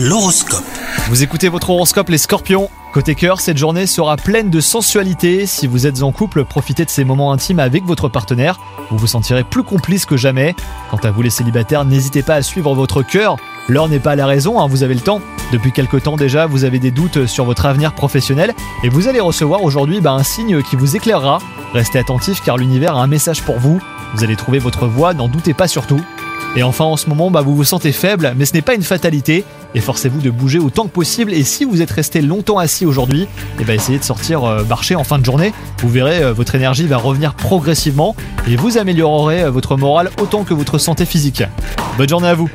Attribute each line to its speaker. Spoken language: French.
Speaker 1: L'horoscope.
Speaker 2: Vous écoutez votre horoscope les scorpions Côté cœur, cette journée sera pleine de sensualité. Si vous êtes en couple, profitez de ces moments intimes avec votre partenaire. Vous vous sentirez plus complice que jamais. Quant à vous les célibataires, n'hésitez pas à suivre votre cœur. L'heure n'est pas la raison, hein, vous avez le temps. Depuis quelque temps déjà, vous avez des doutes sur votre avenir professionnel et vous allez recevoir aujourd'hui bah, un signe qui vous éclairera. Restez attentif car l'univers a un message pour vous. Vous allez trouver votre voie, n'en doutez pas surtout. Et enfin, en ce moment, bah, vous vous sentez faible, mais ce n'est pas une fatalité. Efforcez-vous de bouger autant que possible. Et si vous êtes resté longtemps assis aujourd'hui, eh ben, essayez de sortir euh, marcher en fin de journée. Vous verrez, euh, votre énergie va revenir progressivement et vous améliorerez euh, votre morale autant que votre santé physique. Bonne journée à vous